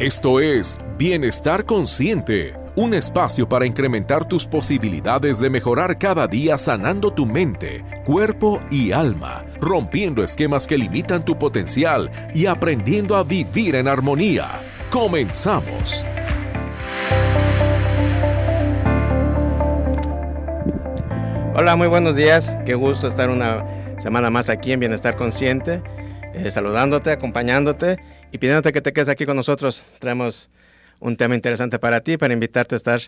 Esto es Bienestar Consciente, un espacio para incrementar tus posibilidades de mejorar cada día sanando tu mente, cuerpo y alma, rompiendo esquemas que limitan tu potencial y aprendiendo a vivir en armonía. Comenzamos. Hola, muy buenos días. Qué gusto estar una semana más aquí en Bienestar Consciente, eh, saludándote, acompañándote y pidiéndote que te quedes aquí con nosotros. Traemos un tema interesante para ti, para invitarte a estar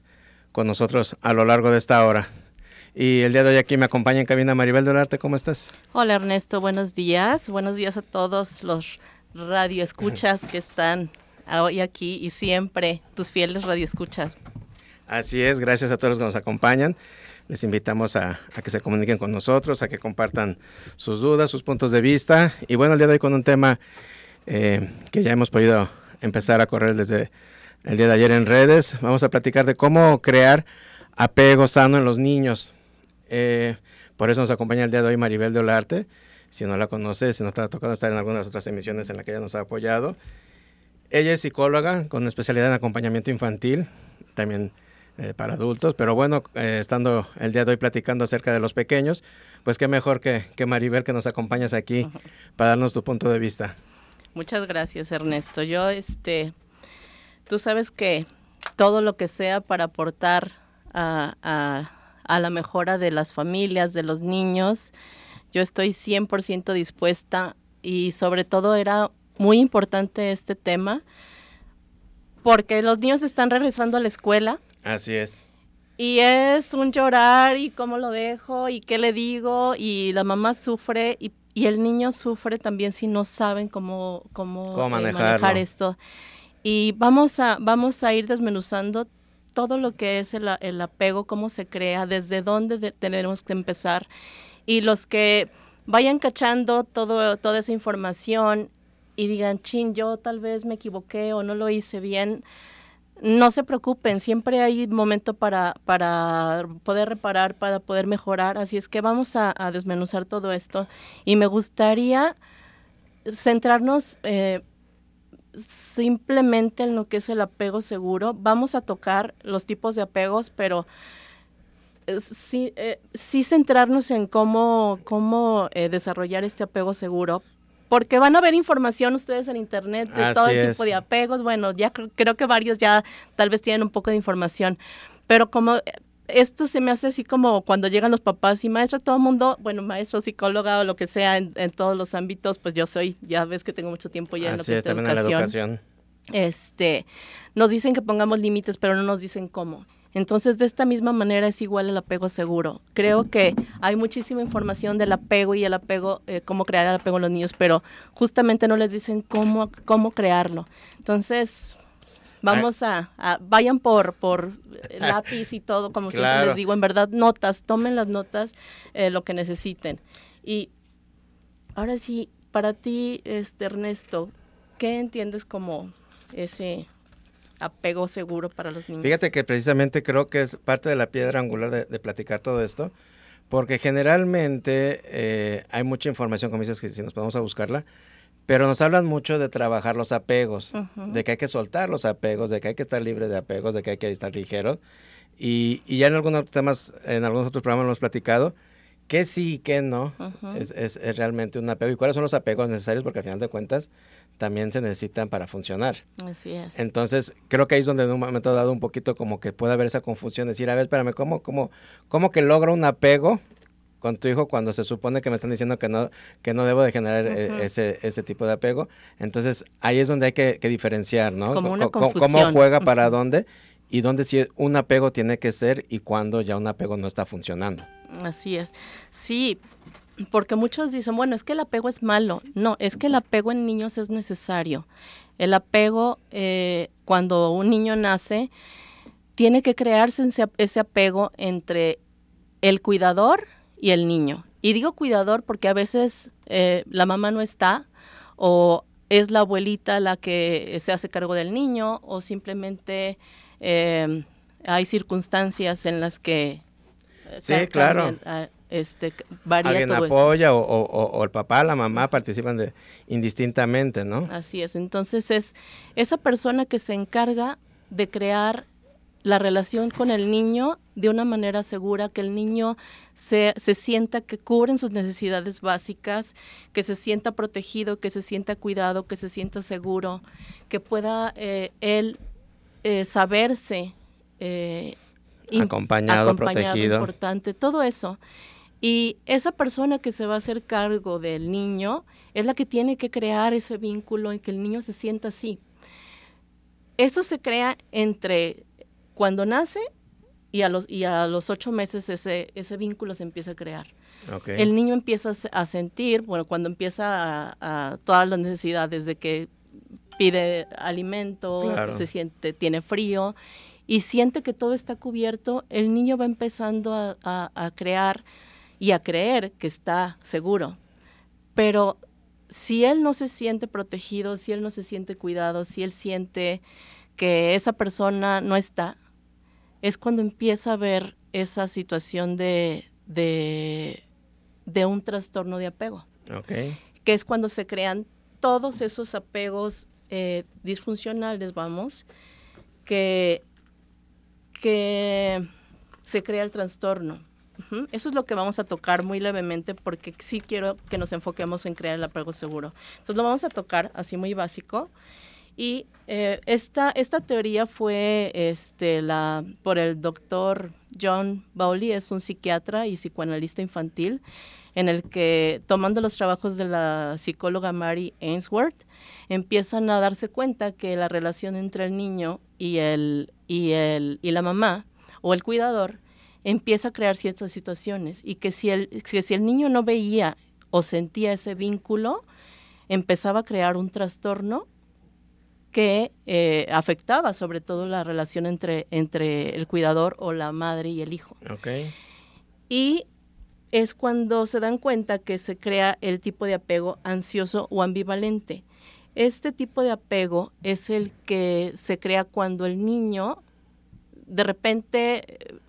con nosotros a lo largo de esta hora. Y el día de hoy aquí me acompaña en cabina Maribel Dolarte. ¿Cómo estás? Hola Ernesto, buenos días. Buenos días a todos los radioescuchas que están hoy aquí y siempre tus fieles radioescuchas. Así es, gracias a todos los que nos acompañan. Les invitamos a, a, que se comuniquen con nosotros, a que compartan sus dudas, sus puntos de vista. Y bueno, el día de hoy con un tema eh, que ya hemos podido empezar a correr desde el día de ayer en redes. Vamos a platicar de cómo crear apego sano en los niños. Eh, por eso nos acompaña el día de hoy Maribel de Olarte. Si no la conoces, si no te ha tocado estar en algunas otras emisiones en las que ella nos ha apoyado. Ella es psicóloga con especialidad en acompañamiento infantil, también eh, para adultos, pero bueno, eh, estando el día de hoy platicando acerca de los pequeños, pues qué mejor que, que Maribel que nos acompañas aquí para darnos tu punto de vista. Muchas gracias, Ernesto. Yo, este, tú sabes que todo lo que sea para aportar a, a, a la mejora de las familias, de los niños, yo estoy 100% dispuesta y sobre todo era muy importante este tema porque los niños están regresando a la escuela. Así es. Y es un llorar y cómo lo dejo y qué le digo y la mamá sufre y y el niño sufre también si no saben cómo, cómo, ¿Cómo eh, manejar esto. Y vamos a, vamos a ir desmenuzando todo lo que es el, el apego, cómo se crea, desde dónde de, tenemos que empezar. Y los que vayan cachando todo, toda esa información y digan, chin, yo tal vez me equivoqué o no lo hice bien, no se preocupen, siempre hay momento para, para poder reparar, para poder mejorar, así es que vamos a, desmenuzar todo esto. Y me gustaría centrarnos eh, simplemente en lo que es el apego seguro. Vamos a tocar los tipos de apegos, pero eh, sí, eh, sí centrarnos en cómo, cómo desarrollar este apego seguro, porque van a ver información ustedes en internet de Así todo el es. tipo de apegos. Bueno, ya creo, creo, que varios ya tal vez tienen un poco de información, pero como esto se me hace así como cuando llegan los papás y maestra, todo el mundo, bueno, maestro, psicóloga o lo que sea en, en, todos los ámbitos, pues yo soy, ya ves que tengo mucho tiempo ya Así en lo que es, educación. educación. la educación. Este, nos dicen que pongamos límites, pero no nos dicen cómo. Entonces, de esta misma manera es igual el apego seguro. Creo que hay muchísima información del apego y el apego, eh, cómo crear el apego en los niños, pero justamente no les dicen cómo, cómo crearlo. Entonces, vamos a, a vayan por, por lápiz y todo, como claro. siempre les digo, en verdad, notas, tomen las notas, eh, lo que necesiten. Y ahora sí, para ti, este Ernesto, ¿qué entiendes como ese apego seguro para los niños. Fíjate que precisamente creo que es parte de la piedra angular de, de platicar todo esto, porque generalmente eh, hay mucha información, como dices, que si nos podemos a buscarla, pero nos hablan mucho de trabajar los apegos, uh -huh. de que hay que soltar los apegos, de que hay que estar libre de apegos, de que hay que estar ligero. Y, y ya en algunos temas, en algunos otros programas lo hemos platicado, que sí y que no uh -huh. es, es, es, realmente un apego y cuáles son los apegos necesarios porque al final de cuentas también se necesitan para funcionar. Así es. Entonces, creo que ahí es donde en un momento dado un poquito como que puede haber esa confusión, decir, a ver, espérame, ¿cómo, cómo, cómo que logro un apego con tu hijo cuando se supone que me están diciendo que no, que no debo de generar uh -huh. ese, ese tipo de apego? Entonces, ahí es donde hay que, que diferenciar, ¿no? Como una ¿Cómo, confusión. ¿Cómo juega para uh -huh. dónde? Y dónde si un apego tiene que ser y cuándo ya un apego no está funcionando. Así es. Sí, porque muchos dicen, bueno, es que el apego es malo. No, es que el apego en niños es necesario. El apego, eh, cuando un niño nace, tiene que crearse ese, apego entre el cuidador y el niño. Y digo cuidador porque a veces eh, la mamá no está o es la abuelita la que se hace cargo del niño o simplemente eh, hay circunstancias en las que sí, claro. Ah, este, varía Alguien todo apoya O, o, el papá, la mamá participan de, indistintamente, ¿no? Así es. Entonces es esa persona que se encarga de crear la relación con el niño de una manera segura, que el niño se, se, sienta que cubren sus necesidades básicas, que se sienta protegido, que se sienta cuidado, que se sienta seguro, que pueda eh, él eh, saberse eh, acompañado, acompañado, protegido. Importante, todo eso. Y esa persona que se va a hacer cargo del niño es la que tiene que crear ese vínculo y que el niño se sienta así. Eso se crea entre cuando nace y a los, y a los ocho meses ese, ese vínculo se empieza a crear. El niño empieza a sentir, bueno, cuando empieza a, todas las necesidades de que pide alimento, se siente, tiene frío y siente que todo está cubierto, el niño va empezando a, a crear y a creer que está seguro. Pero si él no se siente protegido, si él no se siente cuidado, si él siente que esa persona no está, es cuando empieza a ver esa situación de, de, un trastorno de apego. Que es cuando se crean todos esos apegos eh, disfuncionales, vamos, que, que se crea el trastorno. Eso es lo que vamos a tocar muy levemente porque sí quiero que nos enfoquemos en crear el apego seguro. Entonces lo vamos a tocar así muy básico y eh, esta, esta teoría fue este, la, por el doctor John Bowley, es un psiquiatra y psicoanalista infantil, en el que, tomando los trabajos de la psicóloga Mary Ainsworth, empiezan a darse cuenta que la relación entre el niño y, el, y, el, y la mamá o el cuidador empieza a crear ciertas situaciones y que si el, si el niño no veía o sentía ese vínculo, empezaba a crear un trastorno que eh, afectaba sobre todo la relación entre, entre el cuidador o la madre y el hijo. Okay. Y es cuando se dan cuenta que se crea el tipo de apego ansioso o ambivalente. Este tipo de apego es el que se crea cuando el niño de repente,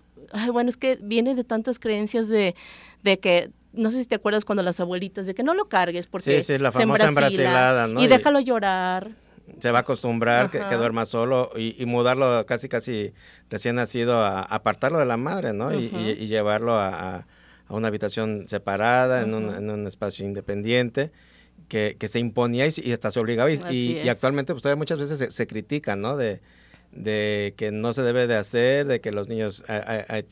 bueno, es que viene de tantas creencias de, de que no sé si te acuerdas cuando las abuelitas de que no lo cargues porque sí, sí, la famosa se ¿no? y déjalo llorar se va a acostumbrar que, duerma solo y, mudarlo casi casi recién nacido a, apartarlo de la madre, ¿no? y, llevarlo a, una habitación separada, en, un, espacio independiente. Que, se imponía y, hasta se obligaba y, actualmente pues todavía muchas veces se, critica, ¿no? De, de que no se debe de hacer, de que los niños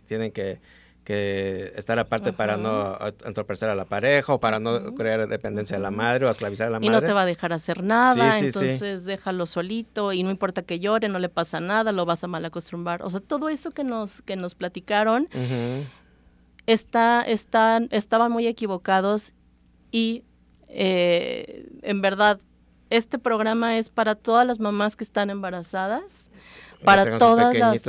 tienen que que estar aparte para no entorpecer a la pareja o para no crear dependencia de la madre o esclavizar a la madre. Y no te va a dejar hacer nada, entonces déjalo solito y no importa que llore, no le pasa nada, lo vas a mal acostumbrar. O sea, todo eso que nos, que nos platicaron está, están, estaban muy equivocados y eh, en verdad este programa es para todas las mamás que están embarazadas para todas las,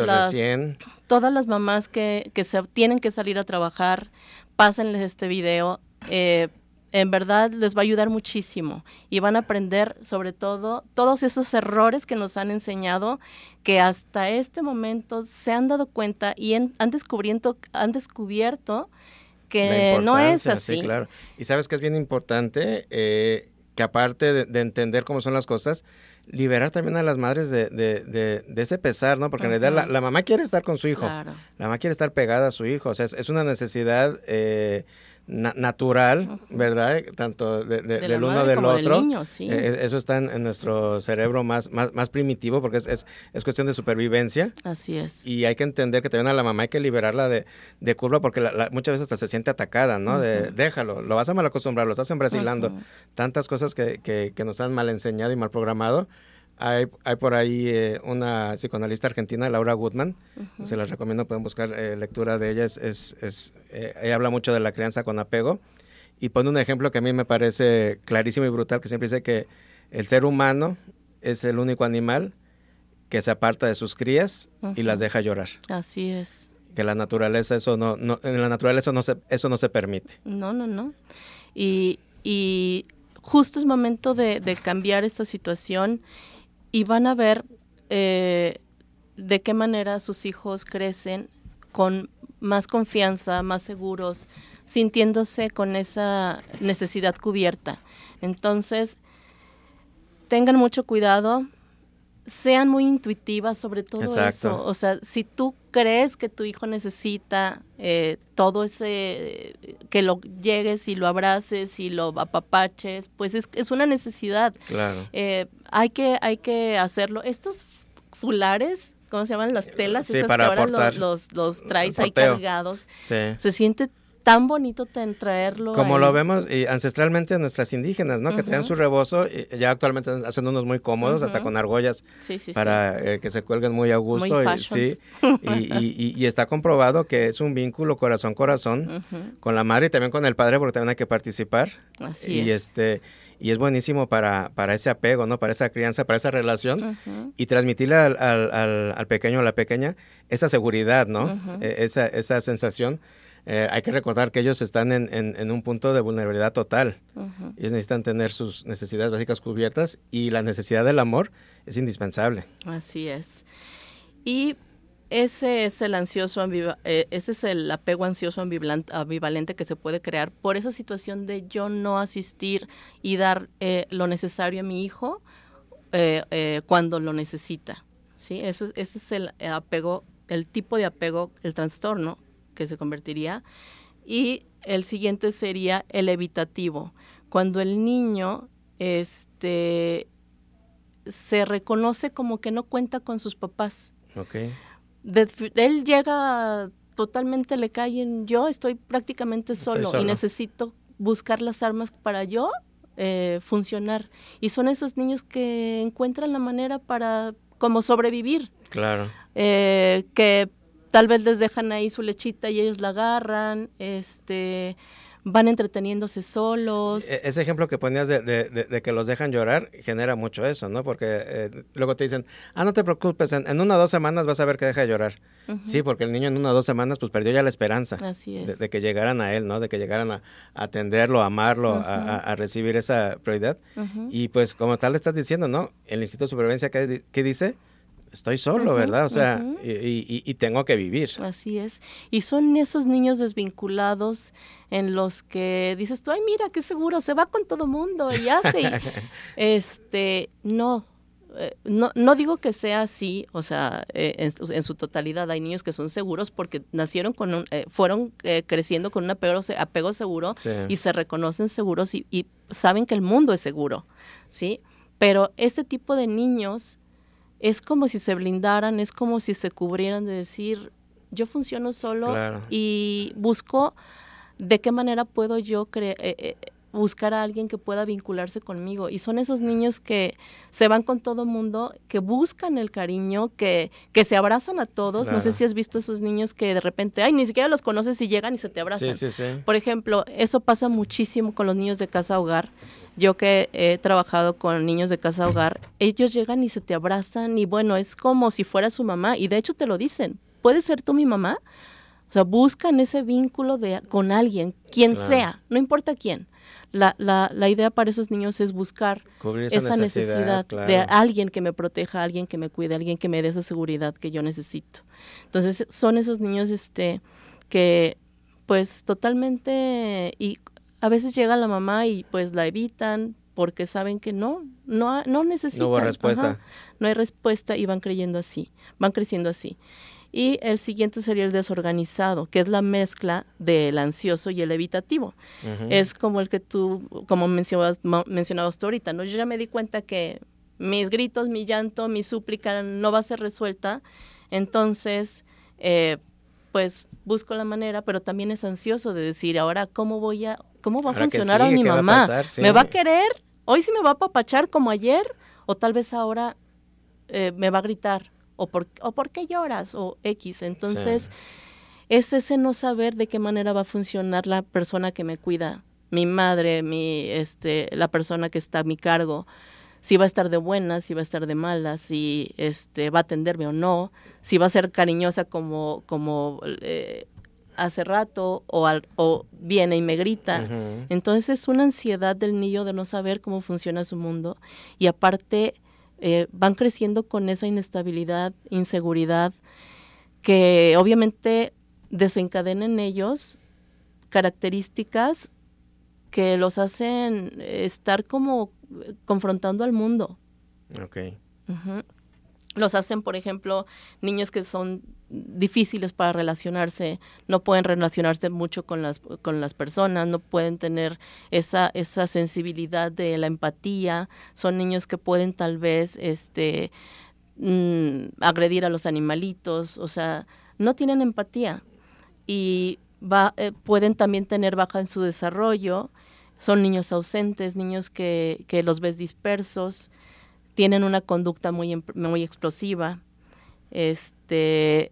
todas las mamás que, que se tienen que salir a trabajar, pásenles este video. Eh, en verdad les va a ayudar muchísimo y van a aprender sobre todo todos esos errores que nos han enseñado que hasta este momento se han dado cuenta y han, descubriendo, han descubierto que no es así. Sí, claro. Y sabes que es bien importante eh, que aparte de, entender cómo son las cosas, liberar también a las madres de, de, de, ese pesar, ¿no? Porque en realidad la, mamá quiere estar con su hijo, la mamá quiere estar pegada a su hijo, o sea, es, una necesidad eh, natural, ¿verdad? Tanto del uno del otro. Eh, eso está en, nuestro cerebro más, más, más primitivo porque es, es, cuestión de supervivencia. Así es. Y hay que entender que también a la mamá hay que liberarla de, de curva porque muchas veces hasta se siente atacada, ¿no? De déjalo, lo vas a mal acostumbrar, lo estás embrasilando. Tantas cosas que, que, que nos han mal enseñado y mal programado hay, hay por ahí eh, una psicoanalista argentina, Laura Goodman, se las recomiendo, pueden buscar eh, lectura de ella, es, es, eh, ella habla mucho de la crianza con apego y pone un ejemplo que a mí me parece clarísimo y brutal, que siempre dice que el ser humano es el único animal que se aparta de sus crías y las deja llorar. Así es. Que la naturaleza, eso no, no en la naturaleza no se, eso no se permite. No, no, no. Y, y justo es momento de, de cambiar esta situación y van a ver eh, de qué manera sus hijos crecen con más confianza, más seguros, sintiéndose con esa necesidad cubierta. Entonces, tengan mucho cuidado, sean muy intuitivas sobre todo eso. O sea, si tú crees que tu hijo necesita eh, todo ese, que lo llegues y lo abraces y lo apapaches, pues es, es una necesidad. Claro. Eh, hay, que, hay que hacerlo. Estos fulares, ¿cómo se llaman? Las telas, Sí, esas para que ahora los, los, los traes ahí cargados. Sí. Se siente tan bonito ten- traerlo. Como ahí. lo vemos y ancestralmente nuestras indígenas, ¿no? Que traían Ujú. su rebozo y ya actualmente hacen unos muy cómodos, hasta con argollas Sí, sí, para eh, que se cuelguen muy a gusto. Muy y, sí, y, y- y- y está comprobado que es un vínculo corazón-corazón sí. Con la madre y también con el padre, porque también hay que participar. Así y es. este y es buenísimo para, para ese apego, ¿no? Para esa crianza, para esa relación y transmitirle al, al, al- al pequeño o la pequeña esa seguridad, ¿no? Eh, esa, esa sensación. Eh, hay que recordar que ellos están en, en- en un punto de vulnerabilidad total. Ellos necesitan tener sus necesidades básicas cubiertas y la necesidad del amor es indispensable. Así es. Y ese es el ansioso eh, ese es el apego ansioso ambivalente que se puede crear por esa situación de yo no asistir y dar eh, lo necesario a mi hijo eh, eh, cuando lo necesita. ¿sí? Eso, ese es el apego, el tipo de apego, el trastorno que se convertiría. Y el siguiente sería el evitativo, cuando el niño este, se reconoce como que no cuenta con sus papás. ¿Ok? De- él llega totalmente, le cae en yo estoy prácticamente Estoy solo. y necesito buscar las armas para yo eh, funcionar. Y son esos niños que encuentran la manera para como sobrevivir, Claro. eh, que tal vez les dejan ahí su lechita y ellos la agarran, este van entreteniéndose solos. E- Ese ejemplo que ponías de, de- de- de que los dejan llorar genera mucho eso, ¿no? Porque eh, luego te dicen, ah, no te preocupes, en, en una o dos semanas vas a ver que deja de llorar. Sí, porque el niño en una o dos semanas pues perdió ya la esperanza Así es. de, que llegaran a él, ¿no? De que llegaran a, a atenderlo, a amarlo, a- a, a recibir esa prioridad. Y pues como tal le estás diciendo, ¿no? El Instituto de Supervivencia, ¿qué, qué dice? Estoy solo, ¿verdad? O sea, y, y- y tengo que vivir. Así es. Y son esos niños desvinculados en los que dices tú, ay, mira, qué seguro, se va con todo mundo y hace. este, no. eh, No, no digo que sea así, o sea, eh, en, su- en su totalidad hay niños que son seguros porque nacieron con un, eh, fueron eh, creciendo con un apego, apego seguro Sí. y se reconocen seguros y, y saben que el mundo es seguro, ¿sí? Pero ese tipo de niños es como si se blindaran, es como si se cubrieran de decir, yo funciono solo Claro. y busco de qué manera puedo yo cre- eh, eh, buscar a alguien que pueda vincularse conmigo. Y son esos niños que se van con todo mundo, que buscan el cariño, que, que se abrazan a todos. No sé si has visto esos niños que de repente, ay, ni siquiera los conoces y llegan y se te abrazan. Sí, sí, sí. Por ejemplo, eso pasa muchísimo con los niños de casa hogar. Yo que he trabajado con niños de casa hogar, ellos llegan y se te abrazan y bueno, es como si fuera su mamá y de hecho te lo dicen, ¿puedes ser tú mi mamá? O sea, buscan ese vínculo de, con alguien, quien Claro. sea, no importa quién. La, la, la idea para esos niños es buscar Cubrir esa, esa necesidad, claro. de alguien que me proteja, alguien que me cuide, alguien que me dé esa seguridad que yo necesito. Entonces son esos niños este que pues totalmente y a veces llega la mamá y pues la evitan porque saben que no no no necesitan. No hubo respuesta. Ajá. no hay respuesta y van creyendo así, van creciendo así. Y el siguiente sería el desorganizado, que es la mezcla del ansioso y el evitativo es como el que tú, como mencionabas, mencionabas tú ahorita, ¿no? Yo ya me di cuenta que mis gritos, mi llanto, mi súplica no va a ser resuelta, entonces, eh, pues busco la manera, pero también es ansioso de decir, ahora, ¿cómo voy a, cómo va a Ahora funcionar a mi ¿qué va a mamá? pasar? Sí. ¿Me va a querer? ¿Hoy sí me va a papachar como ayer? ¿O tal vez ahora eh, me va a gritar? ¿O por, ¿O por qué lloras? O X. Entonces, Sí. es ese no saber de qué manera va a funcionar la persona que me cuida, mi madre, mi, este, la persona que está a mi cargo, si va a estar de buenas, si va a estar de malas, si este, va a atenderme o no, si va a ser cariñosa como, como eh, hace rato o, al- o viene y me grita. Entonces es una ansiedad del niño de no saber cómo funciona su mundo y aparte eh, van creciendo con esa inestabilidad, inseguridad que obviamente desencadena en ellos características que los hacen estar como confrontando al mundo. Ok. Los hacen, por ejemplo, niños que son difíciles para relacionarse, no pueden relacionarse mucho con las, con las personas, no pueden tener esa, esa sensibilidad de la empatía, son niños que pueden tal vez este, mm, agredir a los animalitos, o sea, no tienen empatía. Y va, eh, pueden también tener baja en su desarrollo, son niños ausentes, niños que, que los ves dispersos, tienen una conducta muy, muy explosiva, este,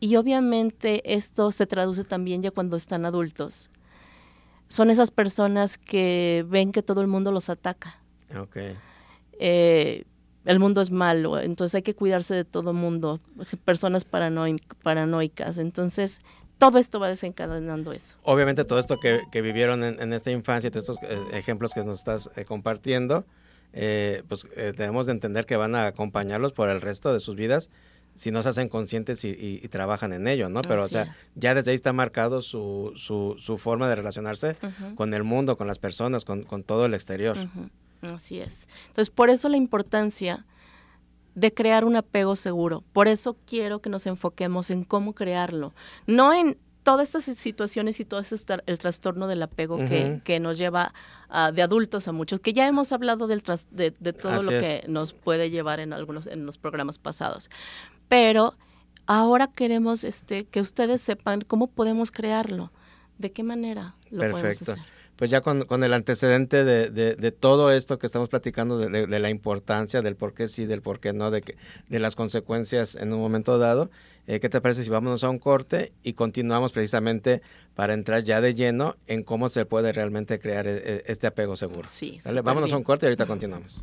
y obviamente esto se traduce también ya cuando están adultos. Son esas personas que ven que todo el mundo los ataca. Okay. Eh, el mundo es malo, entonces hay que cuidarse de todo el mundo, personas paranoicas. Entonces, todo esto va desencadenando eso. Obviamente todo esto que, vivieron en, esta infancia, todos estos eh, ejemplos que nos estás eh, compartiendo, pues debemos de entender que van a acompañarlos por el resto de sus vidas si no se hacen conscientes y, trabajan en ello, ¿no? Pero, o sea, ya desde ahí está marcado su, su, su forma de relacionarse con el mundo, con las personas, con, todo el exterior. Así es. Entonces, por eso la importancia de crear un apego seguro. Por eso quiero que nos enfoquemos en cómo crearlo. No en todas estas situaciones y todo ese el trastorno del apego que, que, nos lleva de adultos a muchos, que ya hemos hablado del de, de, todo lo que nos puede llevar en algunos en los programas pasados pero ahora queremos este, que ustedes sepan cómo podemos crearlo, de qué manera lo podemos hacer. Pues ya con, con el antecedente de, de, todo esto que estamos platicando, de, de, la importancia, del por qué sí, del por qué no, de, que, de las consecuencias en un momento dado, eh, ¿qué te parece si vámonos a un corte y continuamos precisamente para entrar ya de lleno en cómo se puede realmente crear e, e, este apego seguro? Sí, Vámonos a un corte y ahorita continuamos.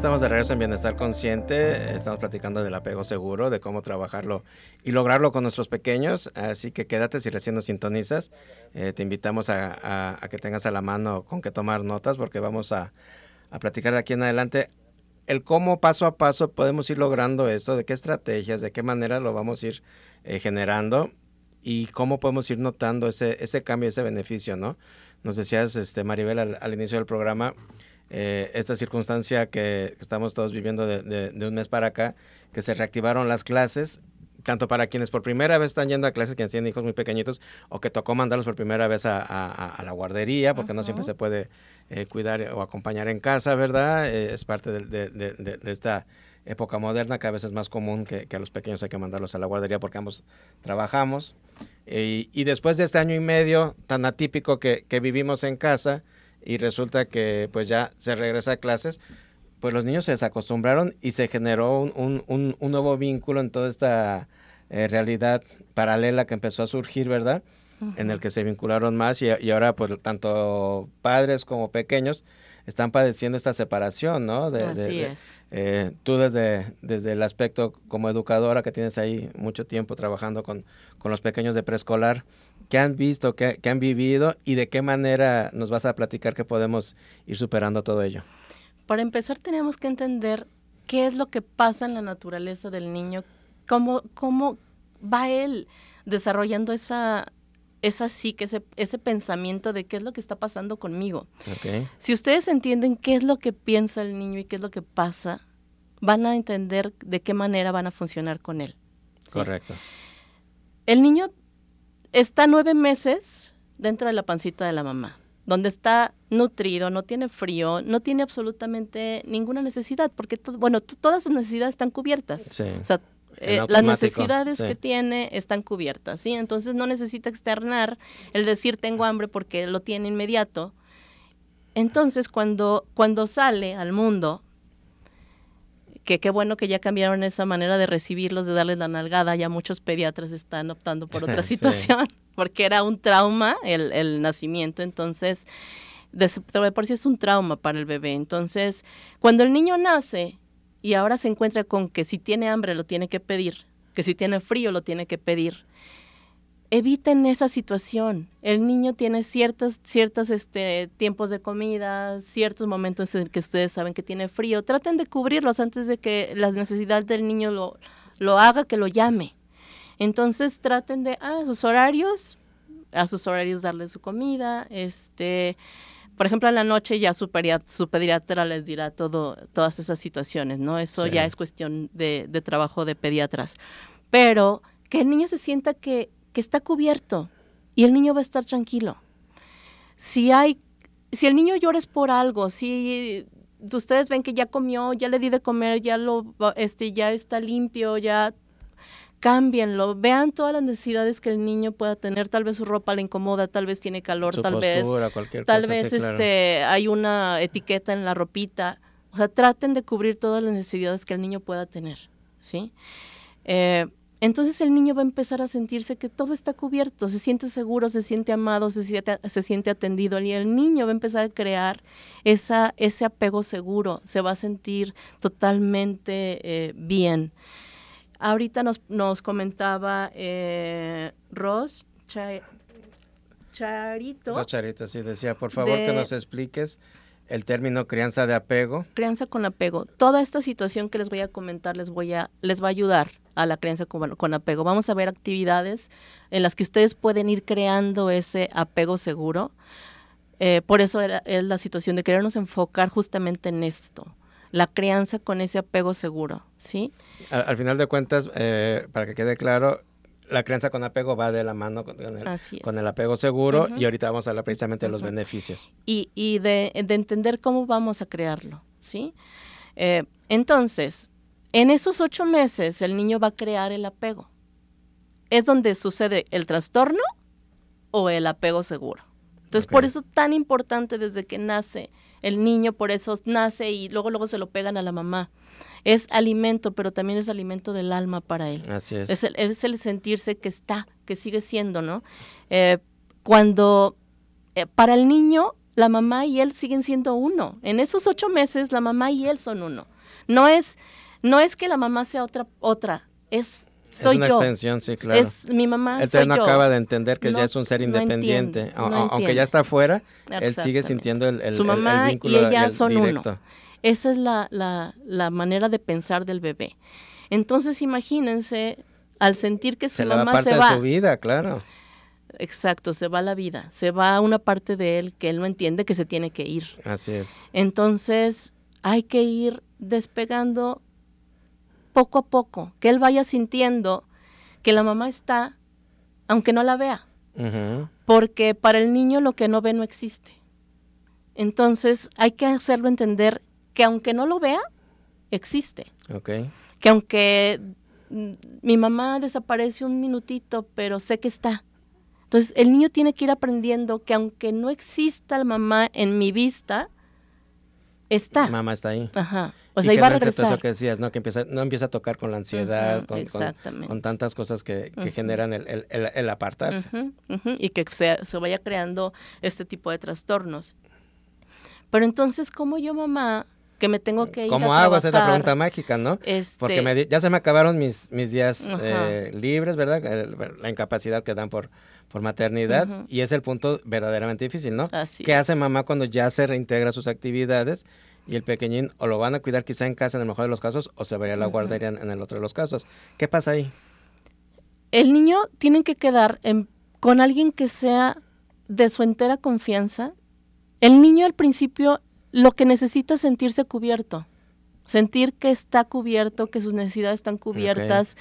Estamos de regreso en Bienestar Consciente. Estamos platicando del apego seguro, de cómo trabajarlo y lograrlo con nuestros pequeños. Así que quédate si recién nos sintonizas. Eh, te invitamos a, que tengas a la mano con que tomar notas porque vamos a, platicar de aquí en adelante el cómo paso a paso podemos ir logrando esto, de qué estrategias, de qué manera lo vamos a ir eh, generando y cómo podemos ir notando ese, ese cambio, ese beneficio, ¿no? Nos decías, este, Maribel, al inicio del programa, eh, esta circunstancia que, estamos todos viviendo de, un mes para acá, que se reactivaron las clases, tanto para quienes por primera vez están yendo a clases, quienes tienen hijos muy pequeñitos, o que tocó mandarlos por primera vez a, la guardería, porque no siempre se puede eh, cuidar o acompañar en casa, ¿verdad? Eh, es parte de, esta época moderna que a veces es más común que, a los pequeños hay que mandarlos a la guardería porque ambos trabajamos. y después de este año y medio tan atípico que vivimos en casa, y resulta que pues ya se regresa a clases, pues los niños se desacostumbraron y se generó un, un, un, nuevo vínculo en toda esta eh, realidad paralela que empezó a surgir, ¿verdad? En el que se vincularon más y, y, ahora pues tanto padres como pequeños están padeciendo esta separación, ¿no? De, Así es. Eh, tú desde, desde el aspecto como educadora que tienes ahí mucho tiempo trabajando con, con los pequeños de preescolar, ¿qué han visto, qué, qué, han vivido y de qué manera nos vas a platicar que podemos ir superando todo ello? Para empezar tenemos que entender qué es lo que pasa en la naturaleza del niño, cómo, cómo va él desarrollando esa es así, que ese, ese pensamiento de qué es lo que está pasando conmigo. Si ustedes entienden qué es lo que piensa el niño y qué es lo que pasa, van a entender de qué manera van a funcionar con él. Correcto. El niño está nueve meses dentro de la pancita de la mamá, donde está nutrido, no tiene frío, no tiene absolutamente ninguna necesidad, porque, bueno, todas sus necesidades están cubiertas. Sí. O sea, eh, las necesidades que tiene están cubiertas, ¿sí? Entonces no necesita externar el decir tengo hambre porque lo tiene inmediato. Entonces cuando, cuando sale al mundo, que qué bueno que ya cambiaron esa manera de recibirlos, de darles la nalgada, ya muchos pediatras están optando por otra situación. porque era un trauma el, el nacimiento, entonces de, por sí es un trauma para el bebé. Entonces, cuando el niño nace y ahora se encuentra con que si tiene hambre lo tiene que pedir, que si tiene frío lo tiene que pedir, eviten esa situación. El niño tiene ciertos ciertas, este, tiempos de comida, ciertos momentos en que ustedes saben que tiene frío. Traten de cubrirlos antes de que la necesidad del niño lo, lo haga, que lo llame. Entonces traten de, ah, sus horarios, a sus horarios darle su comida, este, por ejemplo, en la noche ya su, pediatra, les dirá todo, todas esas situaciones, ¿no? Eso ya es cuestión de, de trabajo de pediatras. Pero que el niño se sienta que que está cubierto y el niño va a estar tranquilo. Si hay, si el niño llora es por algo, si ustedes ven que ya comió, ya le di de comer, ya lo, este, ya está limpio, ya cámbienlo, vean todas las necesidades que el niño pueda tener, tal vez su ropa le incomoda, tal vez tiene calor, tal vez, tal vez este, hay una etiqueta en la ropita, o sea, traten de cubrir todas las necesidades que el niño pueda tener, ¿sí? Eh, entonces el niño va a empezar a sentirse que todo está cubierto, se siente seguro, se siente amado, se siente, se siente atendido y el niño va a empezar a crear esa, ese apego seguro, se va a sentir totalmente eh, bien. Ahorita nos, nos comentaba eh, Ros Charito. Ros Charito, sí, decía, por favor que nos expliques el término crianza de apego. Crianza con apego. Toda esta situación que les voy a comentar les voy a les va a ayudar a la crianza con, apego. Vamos a ver actividades en las que ustedes pueden ir creando ese apego seguro. Eh, por eso es la situación de querernos enfocar justamente en esto, la crianza con ese apego seguro, ¿sí? Al, final de cuentas, eh, para que quede claro, la crianza con apego va de la mano con el, apego seguro y ahorita vamos a hablar precisamente de los beneficios. Y, de, entender cómo vamos a crearlo, ¿sí? Eh, entonces, en esos ocho meses el niño va a crear el apego. Es donde sucede el trastorno o el apego seguro. Entonces, por eso tan importante desde que nace el niño, por eso nace y luego luego se lo pegan a la mamá es alimento, pero también es alimento del alma para él. Así es. Es el, es el sentirse que está, que sigue siendo, ¿no? Eh, cuando eh, para el niño la mamá y él siguen siendo uno. En esos ocho meses la mamá y él son uno. No es, no es que la mamá sea otra, otra, es soy es una extensión, sí, claro. Es mi mamá. Él no acaba de entender que ya es un ser independiente. aunque ya está afuera, él sigue sintiendo el, el, Su mamá y ella son uno. Esa es la, la, la manera de pensar del bebé. Entonces imagínense al sentir que su se mamá parte se va. De su vida, claro. Exacto, se va la vida, se va una parte de él que él no entiende que se tiene que ir. Así es. Entonces hay que ir despegando poco a poco, que él vaya sintiendo que la mamá está, aunque no la vea. Porque para el niño lo que no ve no existe. Entonces hay que hacerlo entender que aunque no lo vea, existe. Que aunque mm, mi mamá desaparece un minutito, pero sé que está. Entonces, el niño tiene que ir aprendiendo que aunque no exista la mamá en mi vista, está. Mamá está ahí. Ajá. O sea, iba a regresar. Eso que decías, ¿no? Que empieza, no empieza a tocar con la ansiedad, con, con, tantas cosas que, generan el, el, el, apartarse. Y que se, se vaya creando este tipo de trastornos. Pero entonces, ¿cómo yo, mamá, que me tengo que ir ¿Cómo hago? Esa es la pregunta mágica, ¿no? Este Porque ya se me acabaron mis, mis días eh, libres, ¿verdad? La incapacidad que dan por, por maternidad y es el punto verdaderamente difícil, ¿no? Así ¿Qué hace mamá cuando ya se reintegra sus actividades y el pequeñín o lo van a cuidar quizá en casa en el mejor de los casos o se va a la guardería en, el otro de los casos? ¿Qué pasa ahí? El niño tiene que quedar con alguien que sea de su entera confianza. El niño al principio lo que necesita es sentirse cubierto, sentir que está cubierto, que sus necesidades están cubiertas.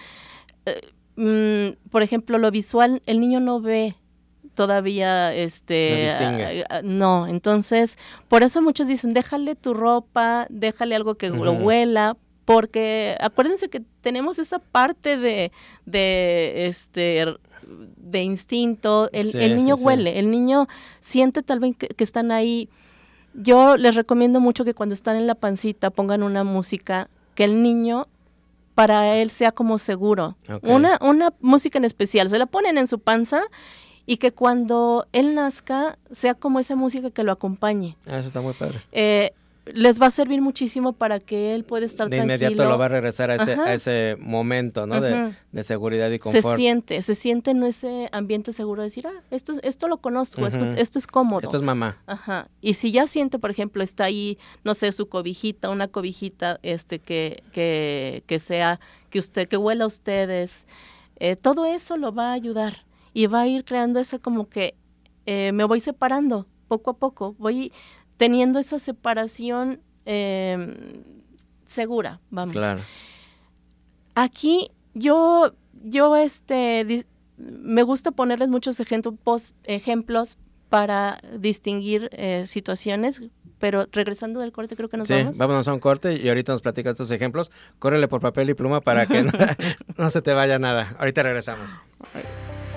Eh, mm, por ejemplo, lo visual, el niño no ve todavía este no, entonces por eso muchos dicen déjale tu ropa déjale algo que lo huela porque acuérdense que tenemos esa parte de, de este de instinto el, niño huele el niño siente tal vez que están ahí. Yo les recomiendo mucho que cuando están en la pancita pongan una música que el niño para él sea como seguro. Una, una música en especial. Se la ponen en su panza y que cuando él nazca sea como esa música que lo acompañe. Ah, eso está muy padre. Eh, les va a servir muchísimo para que él pueda estar de tranquilo. De inmediato lo va a regresar a ese, a ese momento, ¿no? de, de, seguridad y confort. Se siente, se siente en ese ambiente seguro de decir, ah, esto, esto lo conozco, esto, esto, es cómodo. Esto es mamá. Ajá. Y si ya siente, por ejemplo, está ahí, no sé, su cobijita, una cobijita este que, que, que sea, que usted, que huela a ustedes, eh, todo eso lo va a ayudar y va a ir creando esa como que eh, me voy separando poco a poco, voy teniendo esa separación eh, segura, vamos. Claro. Aquí yo, yo este, me gusta ponerles muchos ejemplos, ejemplos para distinguir eh, situaciones, pero regresando del corte creo que nos sí, vamos. vámonos a un corte y ahorita nos platica estos ejemplos. Córrele por papel y pluma para que no, no se te vaya nada. Ahorita regresamos.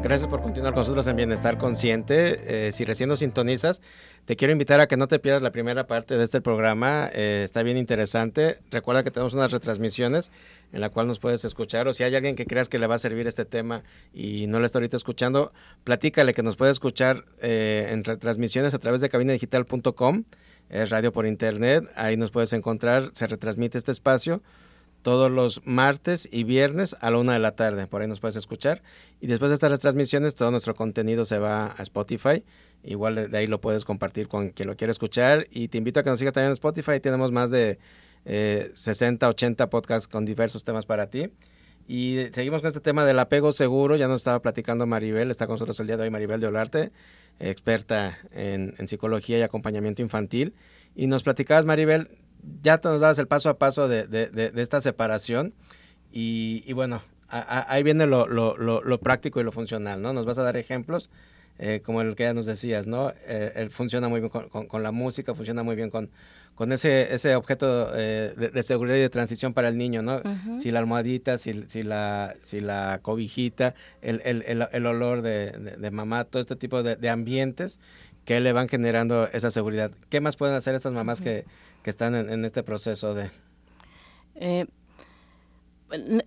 Gracias por continuar con nosotros en Bienestar Consciente. Eh, si recién nos sintonizas, te quiero invitar a que no te pierdas la primera parte de este programa. Eh, está bien interesante. Recuerda que tenemos unas retransmisiones en la cual nos puedes escuchar. O si hay alguien que creas que le va a servir este tema y no le está ahorita escuchando, platícale que nos puede escuchar eh, en retransmisiones a través de cabinadigital.com. Es radio por internet. Ahí nos puedes encontrar. Se retransmite este espacio todos los martes y viernes a la una de la tarde. Por ahí nos puedes escuchar. Y después de estas transmisiones, todo nuestro contenido se va a Spotify. Igual de, ahí lo puedes compartir con quien lo quiera escuchar. Y te invito a que nos sigas también en Spotify. Tenemos más de eh, 60, 80 podcasts con diversos temas para ti. Y seguimos con este tema del apego seguro. Ya nos estaba platicando Maribel. Está con nosotros el día de hoy Maribel de Olarte, experta en, en psicología y acompañamiento infantil. Y nos platicabas, Maribel, ya te nos dabas el paso a paso de, de, de, esta separación y, y bueno, a, a, ahí viene lo, lo, lo, lo, práctico y lo funcional, ¿no? Nos vas a dar ejemplos, eh, como el que ya nos decías, ¿no? Eh, él funciona muy bien con, con, con, la música, funciona muy bien con, con ese, ese objeto eh, de, seguridad y de transición para el niño, ¿no? Uh -huh. Si la almohadita, si, si, la, si la cobijita, el, el, el, el olor de, de, mamá, todo este tipo de, ambientes que le van generando esa seguridad. ¿Qué más pueden hacer estas mamás uh -huh. que que están en, en este proceso de... Eh,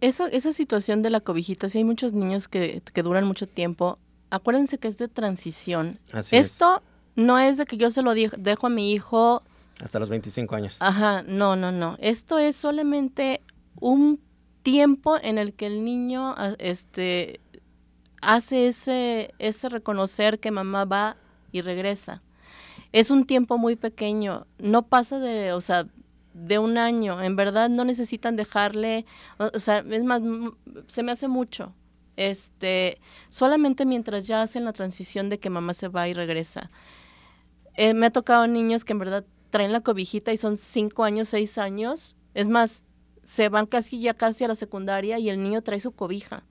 esa, esa situación de la cobijita, si hay muchos niños que, que duran mucho tiempo, acuérdense que es de transición. Así Esto es. no es de que yo se lo dejo a mi hijo... Hasta los 25 años. Ajá, no, no, no. Esto es solamente un tiempo en el que el niño este, hace ese, ese reconocer que mamá va y regresa es un tiempo muy pequeño, no pasa de, o sea, de un año, en verdad no necesitan dejarle, o sea, es más, se me hace mucho, este, solamente mientras ya hacen la transición de que mamá se va y regresa. Eh, me ha tocado niños que en verdad traen la cobijita y son cinco años, seis años, es más, se van casi ya casi a la secundaria y el niño trae su cobija.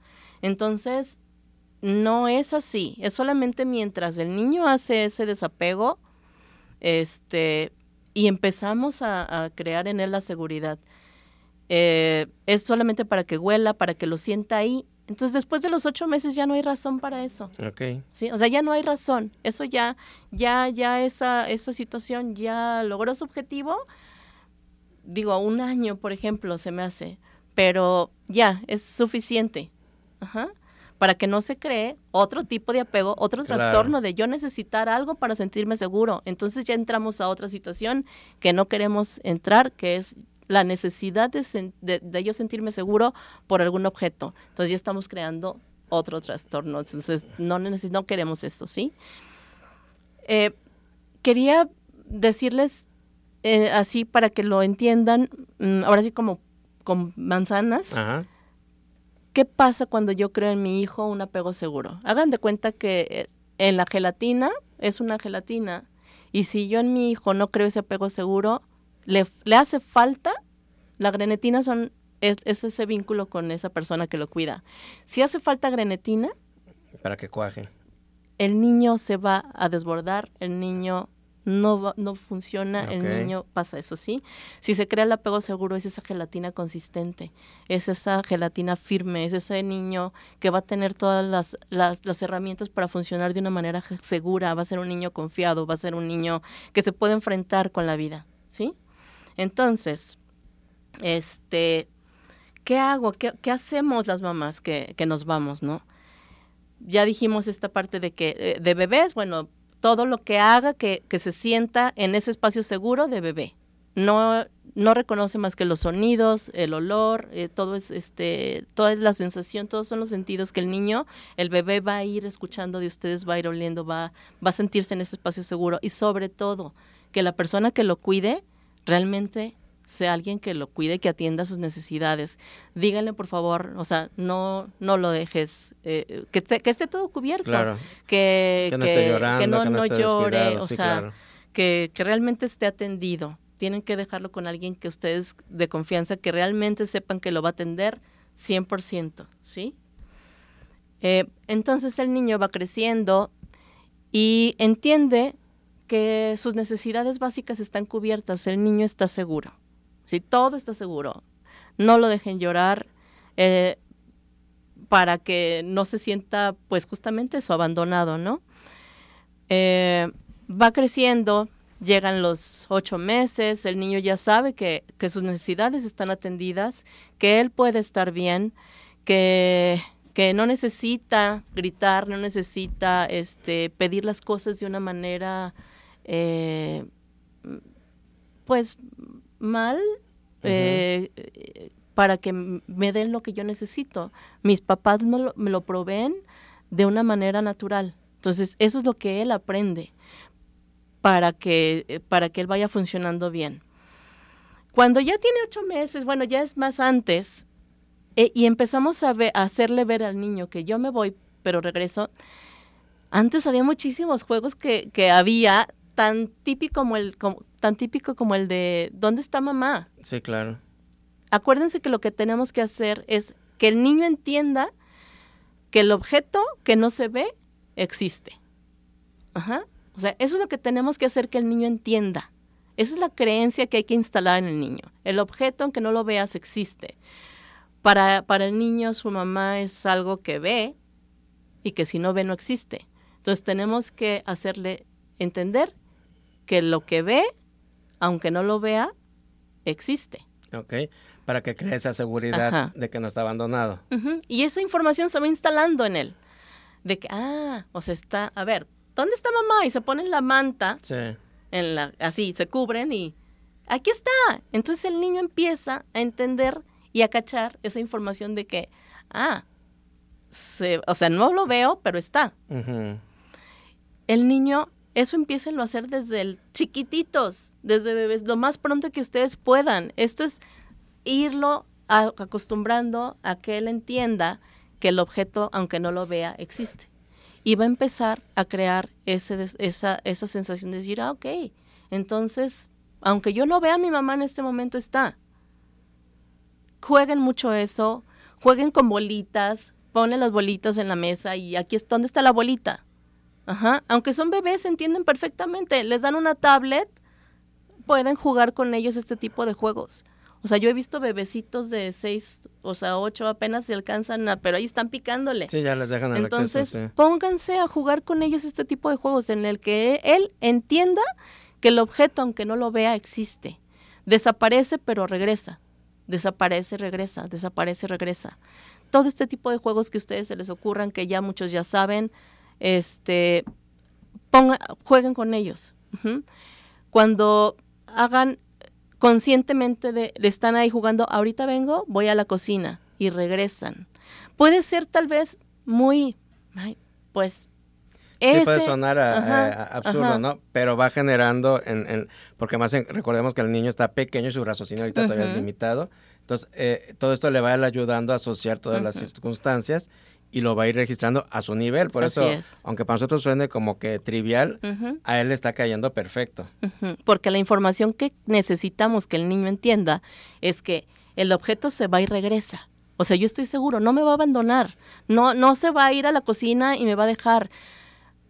Entonces, no es así, es solamente mientras el niño hace ese desapego, este, y empezamos a, a, crear en él la seguridad. Eh, es solamente para que huela, para que lo sienta ahí. Entonces, después de los ocho meses ya no hay razón para eso. Okay. ¿sí? O sea, ya no hay razón. Eso ya, ya, ya esa, esa situación ya logró su objetivo. Digo, un año, por ejemplo, se me hace. Pero ya, es suficiente. Ajá para que no se cree otro tipo de apego, otro claro. trastorno de yo necesitar algo para sentirme seguro. Entonces ya entramos a otra situación que no queremos entrar, que es la necesidad de, de, de yo sentirme seguro por algún objeto. Entonces ya estamos creando otro trastorno. Entonces no, no queremos eso, ¿sí? Eh, quería decirles eh, así para que lo entiendan, mm, ahora sí como con manzanas. Ajá. ¿Qué pasa cuando yo creo en mi hijo un apego seguro? Hagan de cuenta que en la gelatina es una gelatina y si yo en mi hijo no creo ese apego seguro, le, le hace falta, la grenetina son, es, es, ese vínculo con esa persona que lo cuida. Si hace falta grenetina... Para que cuaje. el niño se va a desbordar, el niño no, no funciona, el niño pasa eso, ¿sí? Si se crea el apego seguro es esa gelatina consistente, es esa gelatina firme, es ese niño que va a tener todas las, las, las, herramientas para funcionar de una manera segura, va a ser un niño confiado, va a ser un niño que se puede enfrentar con la vida, ¿sí? Entonces, este, ¿qué hago? ¿Qué, qué hacemos las mamás que, que nos vamos, no? Ya dijimos esta parte de que eh, de bebés, bueno, todo lo que haga que, que se sienta en ese espacio seguro de bebé. No, no reconoce más que los sonidos, el olor, eh, todo es este, toda es la sensación, todos son los sentidos que el niño, el bebé va a ir escuchando de ustedes, va a ir oliendo, va, va a sentirse en ese espacio seguro y sobre todo que la persona que lo cuide realmente sea alguien que lo cuide, que atienda sus necesidades. Díganle, por favor, o sea, no, no lo dejes, eh, que, que, esté todo cubierto. Que, que, no esté llorando, que no, no, llore, o sea, que, que realmente esté atendido. Tienen que dejarlo con alguien que ustedes de confianza, que realmente sepan que lo va a atender 100%, ¿sí? Eh, entonces el niño va creciendo y entiende que sus necesidades básicas están cubiertas, el niño está seguro. Si todo está seguro, no lo dejen llorar eh, para que no se sienta, pues justamente eso, abandonado, ¿no? Eh, va creciendo, llegan los ocho meses, el niño ya sabe que, sus necesidades están atendidas, que él puede estar bien, que, que no necesita gritar, no necesita este, pedir las cosas de una manera, eh, pues mal eh, para que me den lo que yo necesito. Mis papás me lo, me lo proveen de una manera natural. Entonces, eso es lo que él aprende para que, para que él vaya funcionando bien. Cuando ya tiene ocho meses, bueno, ya es más antes, eh, y empezamos a, a, hacerle ver al niño que yo me voy, pero regreso. Antes había muchísimos juegos que, que había tan típico como el, como, tan típico como el de ¿dónde está mamá? Sí, claro. Acuérdense que lo que tenemos que hacer es que el niño entienda que el objeto que no se ve existe. Ajá. O sea, eso es lo que tenemos que hacer que el niño entienda. Esa es la creencia que hay que instalar en el niño. El objeto, aunque no lo veas, existe. Para, para el niño, su mamá es algo que ve y que si no ve, no existe. Entonces tenemos que hacerle entender que lo que ve aunque no lo vea, existe. Ok, para que cree esa seguridad de que no está abandonado. Y esa información se va instalando en él. De que, ah, o sea, está, a ver, ¿dónde está mamá? Y se ponen la manta, sí. en la, así, se cubren y, aquí está. Entonces el niño empieza a entender y a cachar esa información de que, ah, se, o sea, no lo veo, pero está. El niño eso empiecen a hacer desde el chiquititos, desde bebés, lo más pronto que ustedes puedan. Esto es irlo acostumbrando a que él entienda que el objeto, aunque no lo vea, existe. Y va a empezar a crear ese, esa, esa sensación de decir, ah, ok, entonces, aunque yo no vea a mi mamá en este momento, está. Jueguen mucho eso, jueguen con bolitas, ponen las bolitas en la mesa y aquí es, ¿dónde está la bolita? Ajá. Aunque son bebés, entienden perfectamente. Les dan una tablet, pueden jugar con ellos este tipo de juegos. O sea, yo he visto bebecitos de seis, o sea, ocho apenas se alcanzan a, pero ahí están picándole. Sí, ya les dejan el Entonces, acceso, pónganse a jugar con ellos este tipo de juegos en el que él entienda que el objeto, aunque no lo vea, existe. Desaparece, pero regresa. Desaparece, regresa, desaparece, regresa. Todo este tipo de juegos que a ustedes se les ocurran, que ya muchos ya saben, este, ponga, jueguen con ellos. Cuando hagan conscientemente de, están ahí jugando, ahorita vengo, voy a la cocina y regresan. Puede ser tal vez muy, pues... Sí, puede sonar absurdo, ¿no? Pero va generando, en, porque más recordemos que el niño está pequeño y su raciocinio ahorita todavía es limitado. Entonces, eh, todo esto le va ayudando a asociar todas las circunstancias y lo va a ir registrando a su nivel. Por eso, aunque para nosotros suene como que trivial, a él le está cayendo perfecto. Porque la información que necesitamos que el niño entienda es que el objeto se va y regresa. O sea, yo estoy seguro, no me va a abandonar, no, no se va a ir a la cocina y me va a dejar.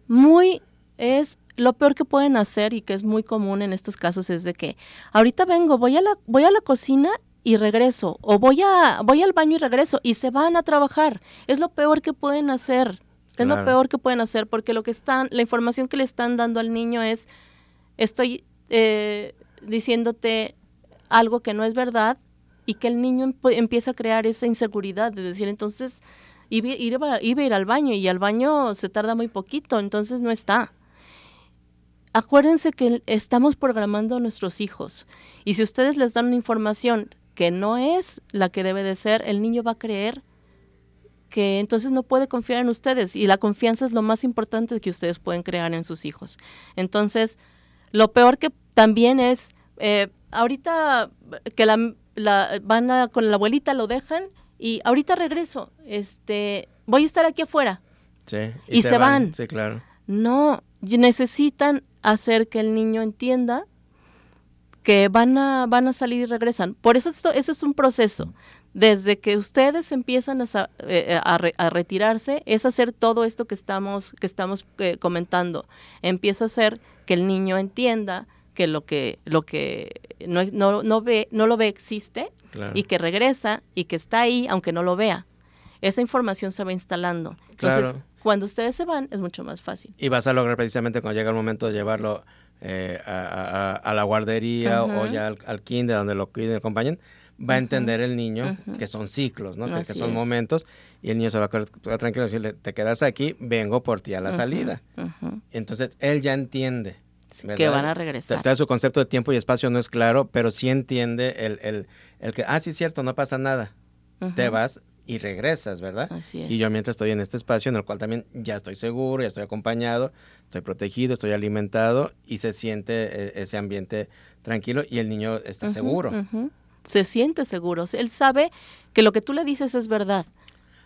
muy, es lo peor que pueden hacer y que es muy común en estos casos es de que ahorita vengo, voy a la, voy a la cocina y regreso, o voy a, voy al baño y regreso, y se van a trabajar. Es lo peor que pueden hacer. Es lo peor que pueden hacer, porque lo que están, la información que le están dando al niño es, estoy eh, diciéndote algo que no es verdad, y que el niño empieza a crear esa inseguridad de decir, entonces, iba, iba, iba a ir al baño, y al baño se tarda muy poquito, entonces no está acuérdense que estamos programando a nuestros hijos y si ustedes les dan una información que no es la que debe de ser, el niño va a creer que entonces no puede confiar en ustedes y la confianza es lo más importante que ustedes pueden crear en sus hijos. Entonces, lo peor que también es, eh, ahorita que la, van con la abuelita, lo dejan y ahorita regreso, este, voy a estar aquí afuera. Sí, y, se, van. Sí, claro. No, necesitan hacer que el niño entienda que van a, van a salir y regresan. Por eso esto, eso es un proceso. Desde que ustedes empiezan a, eh, a, retirarse, es hacer todo esto que estamos, que estamos eh, comentando. Empiezo a hacer que el niño entienda que lo que, lo que no, no, no ve, no lo ve existe y que regresa y que está ahí aunque no lo vea. Esa información se va instalando. Entonces, cuando ustedes se van, es mucho más fácil. Y vas a lograr precisamente cuando llega el momento de llevarlo eh, a, la guardería o ya al, al, kinder donde lo cuiden y acompañen, va a entender el niño que son ciclos, ¿no? Que, son momentos y el niño se va a quedar tranquilo y decirle, te quedas aquí, vengo por ti a la salida. Entonces, él ya entiende. Que van a regresar. Todo su concepto de tiempo y espacio no es claro, pero sí entiende el, el, el que, ah, sí es cierto, no pasa nada. Te vas, y regresas, ¿verdad? Así es. Y yo mientras estoy en este espacio en el cual también ya estoy seguro, ya estoy acompañado, estoy protegido, estoy alimentado y se siente eh, ese ambiente tranquilo y el niño está seguro. Se siente seguro. Él sabe que lo que tú le dices es verdad.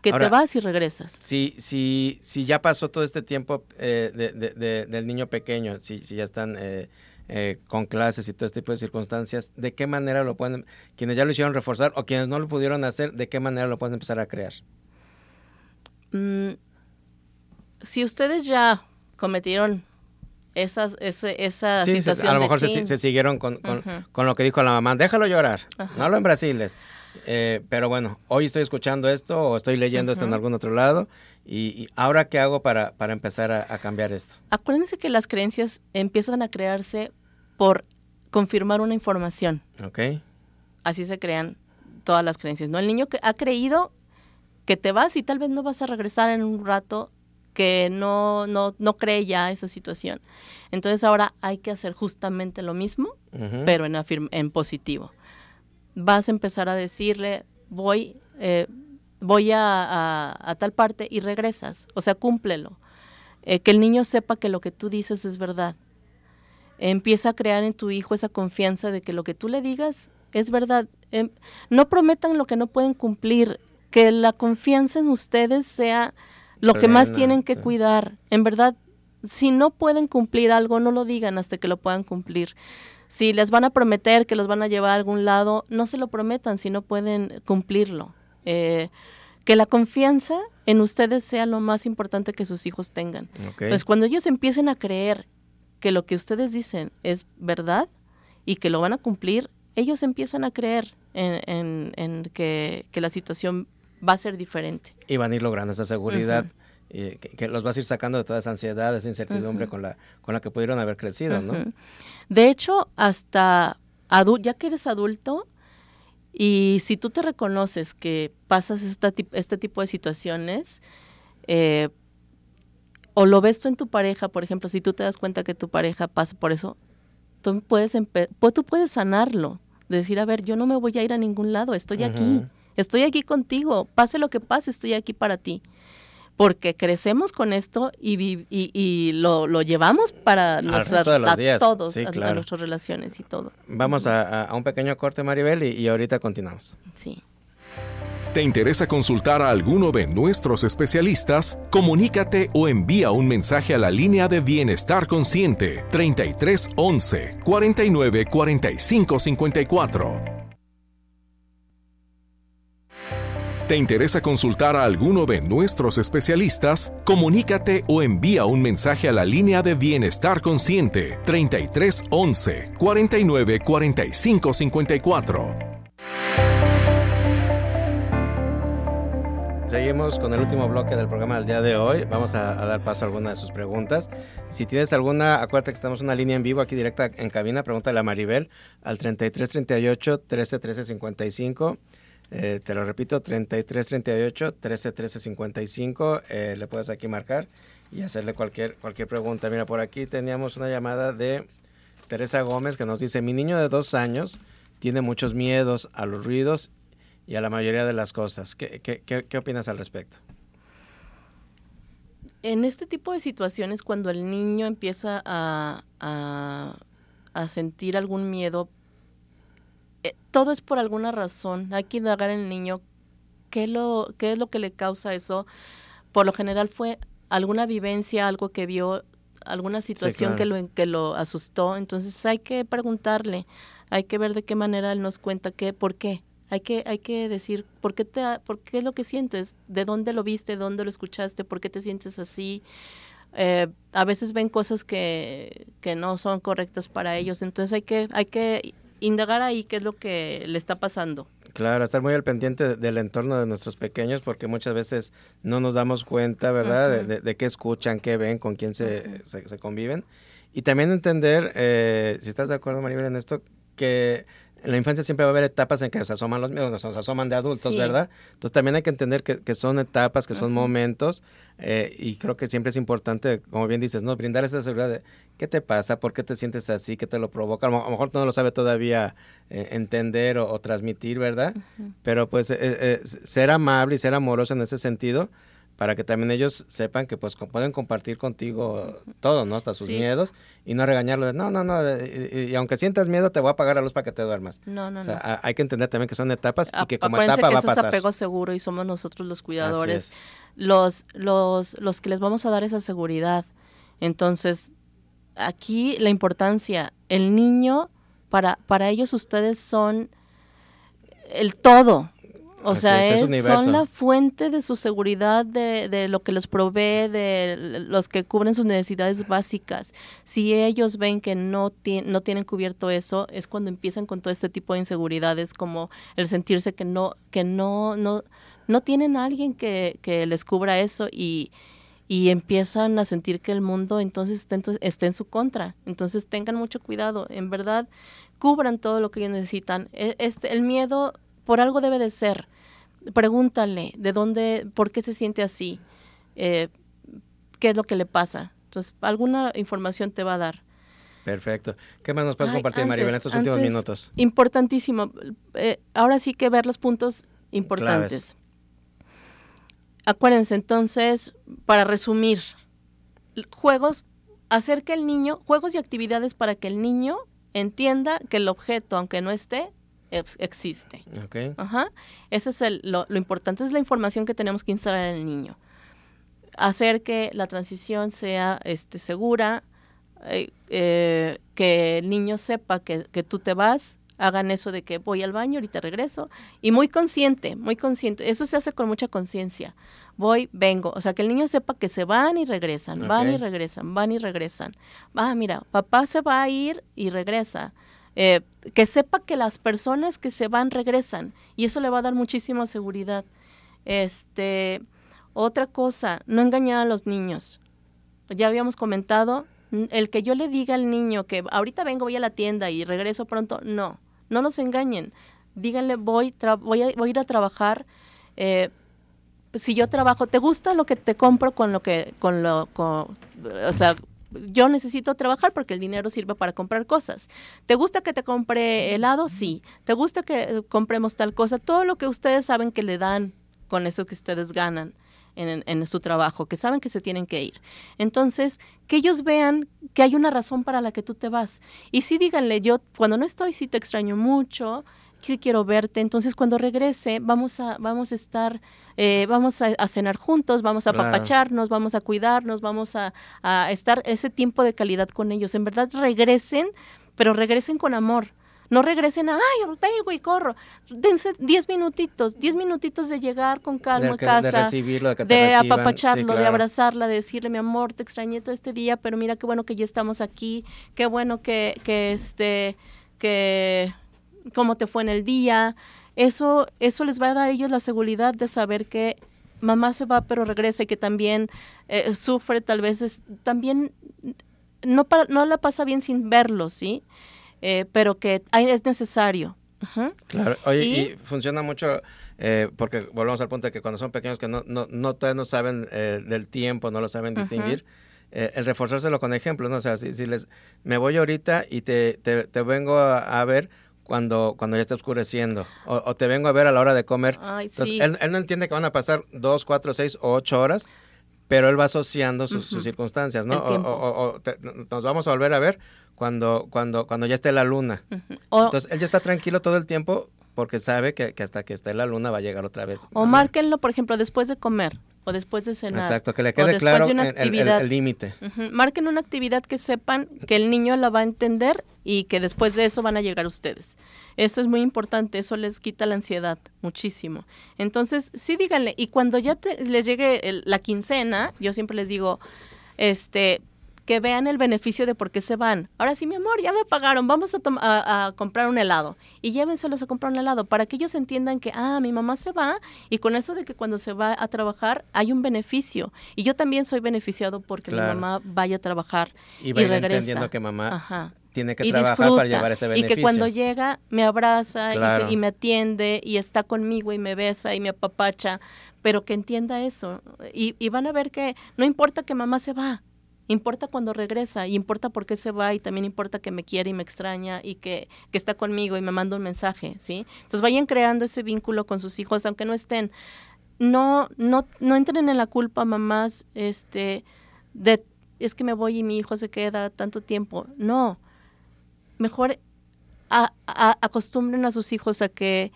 Que te vas y regresas. Si, si, si ya pasó todo este tiempo eh, de, del niño pequeño, si, si ya están eh, eh, con clases y todo este tipo de circunstancias, ¿de qué manera lo pueden, quienes ya lo hicieron reforzar o quienes no lo pudieron hacer, de qué manera lo pueden empezar a crear? Mm, si ustedes ya cometieron esas, esa, situación. a lo mejor se, siguieron con, lo que dijo la mamá, déjalo llorar, no lo en Brasiles. Eh, pero bueno, hoy estoy escuchando esto o estoy leyendo esto en algún otro lado y, ahora qué hago para, para empezar a, cambiar esto. Acuérdense que las creencias empiezan a crearse por confirmar una información. Ok. Así se crean todas las creencias, ¿no? El niño que ha creído que te vas y tal vez no vas a regresar en un rato que no, no, no cree ya esa situación. Entonces ahora hay que hacer justamente lo mismo, pero en, en positivo vas a empezar a decirle, voy, eh, voy a, tal parte y regresas. O sea, cúmplelo. Eh, que el niño sepa que lo que tú dices es verdad. Empieza a crear en tu hijo esa confianza de que lo que tú le digas es verdad. Em, no prometan lo que no pueden cumplir. Que la confianza en ustedes sea lo que más tienen que cuidar. En verdad, si no pueden cumplir algo, no lo digan hasta que lo puedan cumplir. Si les van a prometer que los van a llevar a algún lado, no se lo prometan si no pueden cumplirlo. Eh, que la confianza en ustedes sea lo más importante que sus hijos tengan. Entonces, cuando ellos empiecen a creer que lo que ustedes dicen es verdad y que lo van a cumplir, ellos empiezan a creer en, que, la situación va a ser diferente. Y van a ir logrando esa seguridad que, los vas a ir sacando de toda esa ansiedad, esa incertidumbre con, la, con la que pudieron haber crecido, ¿no? De hecho, hasta ya que eres adulto, y si tú te reconoces que pasas esta, este tipo de situaciones, eh, o lo ves tú en tu pareja, por ejemplo, si tú te das cuenta que tu pareja pasa por eso, tú puedes, tú puedes sanarlo, decir, a ver, yo no me voy a ir a ningún lado, estoy aquí, estoy aquí contigo, pase lo que pase, estoy aquí para ti porque crecemos con esto y, y, lo, lo, llevamos para nuestras, a todos, a, nuestras relaciones y todo. Vamos a, un pequeño corte, Maribel, y, y ahorita continuamos. Sí. ¿Te interesa consultar a alguno de nuestros especialistas? Comunícate o envía un mensaje a la línea de Bienestar Consciente 33 11 49 45 54. ¿Te interesa consultar a alguno de nuestros especialistas? Comunícate o envía un mensaje a la línea de Bienestar Consciente 33 11 49 45 54. Seguimos con el último bloque del programa del día de hoy. Vamos a, dar paso a alguna de sus preguntas. Si tienes alguna, acuérdate que estamos en una línea en vivo aquí directa en cabina. Pregúntale a Maribel al 33 38 13 13 55. Eh, te lo repito, 33 38 13 13 55. le puedes aquí marcar y hacerle cualquier, cualquier pregunta. Mira, por aquí teníamos una llamada de Teresa Gómez que nos dice, mi niño de dos años tiene muchos miedos a los ruidos y a la mayoría de las cosas. ¿Qué, qué, qué, opinas al respecto? En este tipo de situaciones, cuando el niño empieza a, a, a sentir algún miedo eh, todo es por alguna razón. Hay que indagar en el niño qué, lo, qué es lo que le causa eso. Por lo general fue alguna vivencia, algo que vio, alguna situación que, lo, que lo asustó. Entonces hay que preguntarle, hay que ver de qué manera él nos cuenta qué, por qué. Hay que, hay que decir por qué, te, por qué es lo que sientes, de dónde lo viste, de dónde lo escuchaste, por qué te sientes así. Eh, a veces ven cosas que, que no son correctas para ellos, entonces hay que, hay que indagar ahí qué es lo que le está pasando. Claro, estar muy al pendiente del entorno de nuestros pequeños porque muchas veces no nos damos cuenta, ¿verdad?, de, qué escuchan, qué ven, con quién se, se, conviven. Y también entender, eh, si estás de acuerdo, Maribel, en esto, que en la infancia siempre va a haber etapas en que se asoman los miedos, se asoman de adultos, ¿verdad? Entonces también hay que entender que, son etapas, que son momentos, eh, y creo que siempre es importante, como bien dices, ¿no? Brindar esa seguridad de qué te pasa, por qué te sientes así, qué te lo provoca. A lo, mejor no lo sabe todavía eh, entender o, transmitir, ¿verdad? Pero pues eh, ser amable y ser amoroso en ese sentido para que también ellos sepan que pues pueden compartir contigo todo, ¿no? Hasta sus miedos y no regañarlo de, no, no, no, y, aunque sientas miedo te voy a apagar la luz para que te duermas. No, no, o sea, hay que entender también que son etapas y que como etapa va a pasar. es apego seguro y somos nosotros los cuidadores los, los, los que les vamos a dar esa seguridad. Entonces, aquí la importancia, el niño, para, para ellos ustedes son el todo, o sea, son la fuente de su seguridad, de, de, lo que les provee, de los que cubren sus necesidades básicas. Si ellos ven que no, no tienen cubierto eso, es cuando empiezan con todo este tipo de inseguridades, como el sentirse que no, que no, no, no tienen a alguien que, que les cubra eso y, y empiezan a sentir que el mundo entonces está, está en su contra. Entonces tengan mucho cuidado, en verdad, cubran todo lo que ellos necesitan. E, este, el miedo por algo debe de ser pregúntale de dónde, por qué se siente así, eh, qué es lo que le pasa. Entonces, alguna información te va a dar. Perfecto. ¿Qué más nos puedes compartir, Maribel, en estos últimos minutos? Importantísimo. Eh, ahora sí que ver los puntos importantes. Acuérdense, entonces, para resumir, juegos, hacer que el niño, juegos y actividades para que el niño entienda que el objeto, aunque no esté, existe. Okay. Ajá. Eso es el, lo, importante, es la información que tenemos que instalar en el niño. Hacer que la transición sea este, segura, eh, eh, que el niño sepa que, que, tú te vas, hagan eso de que voy al baño, ahorita regreso, y muy consciente, muy consciente. Eso se hace con mucha conciencia. Voy, vengo. O sea, que el niño sepa que se van y regresan, van y regresan, van y regresan. Ah, mira, papá se va a ir y regresa eh, que sepa que las personas que se van regresan y eso le va a dar muchísima seguridad. Este, otra cosa, no engañar a los niños. Ya habíamos comentado, el que yo le diga al niño que ahorita vengo, voy a la tienda y regreso pronto, no, no nos engañen. Díganle, voy, voy, a, voy a ir a trabajar. Eh, si yo trabajo, ¿te gusta lo que te compro con lo que, con lo, con, o sea, yo necesito trabajar porque el dinero sirve para comprar cosas. ¿Te gusta que te compre helado? Sí. ¿Te gusta que eh, compremos tal cosa? Todo lo que ustedes saben que le dan con eso que ustedes ganan en, su trabajo, que saben que se tienen que ir. Entonces, que ellos vean que hay una razón para la que tú te vas. Y sí díganle, yo cuando no estoy, sí te extraño mucho, sí quiero verte. Entonces, cuando regrese, vamos a, vamos a estar eh, vamos a, cenar juntos, vamos a apapacharnos, vamos a cuidarnos, vamos a, estar ese tiempo de calidad con ellos. En verdad regresen, pero regresen con amor. No regresen a, ay, pego y corro. Dense 10 minutitos, 10 minutitos de llegar con calma a casa. De recibirlo, de, que de apapacharlo, de abrazarla, de decirle, mi amor, te extrañé todo este día, pero mira qué bueno que ya estamos aquí, qué bueno que, que este, que, cómo te fue en el día. Eso, eso les va a dar a ellos la seguridad de saber que mamá se va pero regresa y que también eh, sufre, tal vez es, también no, no la pasa bien sin verlo, ¿sí? Eh, pero que es necesario. Claro, oye, y, funciona mucho eh, porque volvemos al punto de que cuando son pequeños que no, no, no todavía no saben del tiempo, no lo saben distinguir, el reforzárselo con ejemplos, ¿no? O sea, si, les, me voy ahorita y te, te, vengo a, ver, cuando, cuando ya está oscureciendo. O, te vengo a ver a la hora de comer. Entonces, él, él, no entiende que van a pasar dos, cuatro, seis o ocho horas, pero él va asociando sus, circunstancias, ¿no? O, nos vamos a volver a ver cuando, cuando, cuando ya esté la luna. Entonces, él ya está tranquilo todo el tiempo porque sabe que, hasta que esté la luna va a llegar otra vez. O márquenlo, por ejemplo, después de comer o después de cenar. Exacto, que le quede claro el límite. Marquen una actividad que sepan que el niño la va a entender y que después de eso van a llegar ustedes. Eso es muy importante, eso les quita la ansiedad muchísimo. Entonces, sí díganle, y cuando ya les llegue la quincena, yo siempre les digo, este, que vean el beneficio de por qué se van. Ahora sí, mi amor, ya me pagaron, vamos a, a, comprar un helado. Y llévenselos a comprar un helado para que ellos entiendan que, ah, mi mamá se va y con eso de que cuando se va a trabajar hay un beneficio. Y yo también soy beneficiado porque mi mamá vaya a trabajar y, y regresa. entendiendo que mamá tiene que trabajar para llevar ese beneficio. Y que cuando llega me abraza y, me atiende y está conmigo y me besa y me apapacha, pero que entienda eso. Y, y van a ver que no importa que mamá se va, importa cuando regresa, y importa por qué se va, y también importa que me quiere y me extraña, y que, que, está conmigo y me manda un mensaje, ¿sí? Entonces vayan creando ese vínculo con sus hijos, aunque no estén. No, no, no entren en la culpa, mamás, este, de es que me voy y mi hijo se queda tanto tiempo. No, mejor acostumbren a sus hijos a que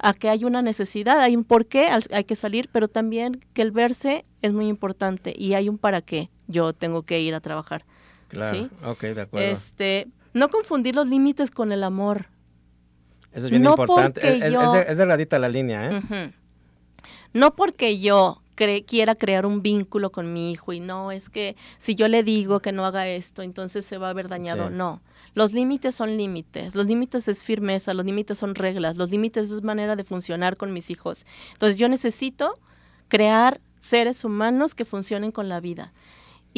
a que hay una necesidad, hay un por qué, hay que salir, pero también que el verse es muy importante y hay un para qué yo tengo que ir a trabajar. Claro, ok, de acuerdo. Este, no confundir los límites con el amor. Eso es bien importante. Es, es, delgadita la línea, ¿eh? No porque yo quiera crear un vínculo con mi hijo y no, es que si yo le digo que no haga esto, entonces se va a ver dañado. No. Los límites son límites, los límites es firmeza, los límites son reglas, los límites es manera de funcionar con mis hijos. Entonces yo necesito crear seres humanos que funcionen con la vida.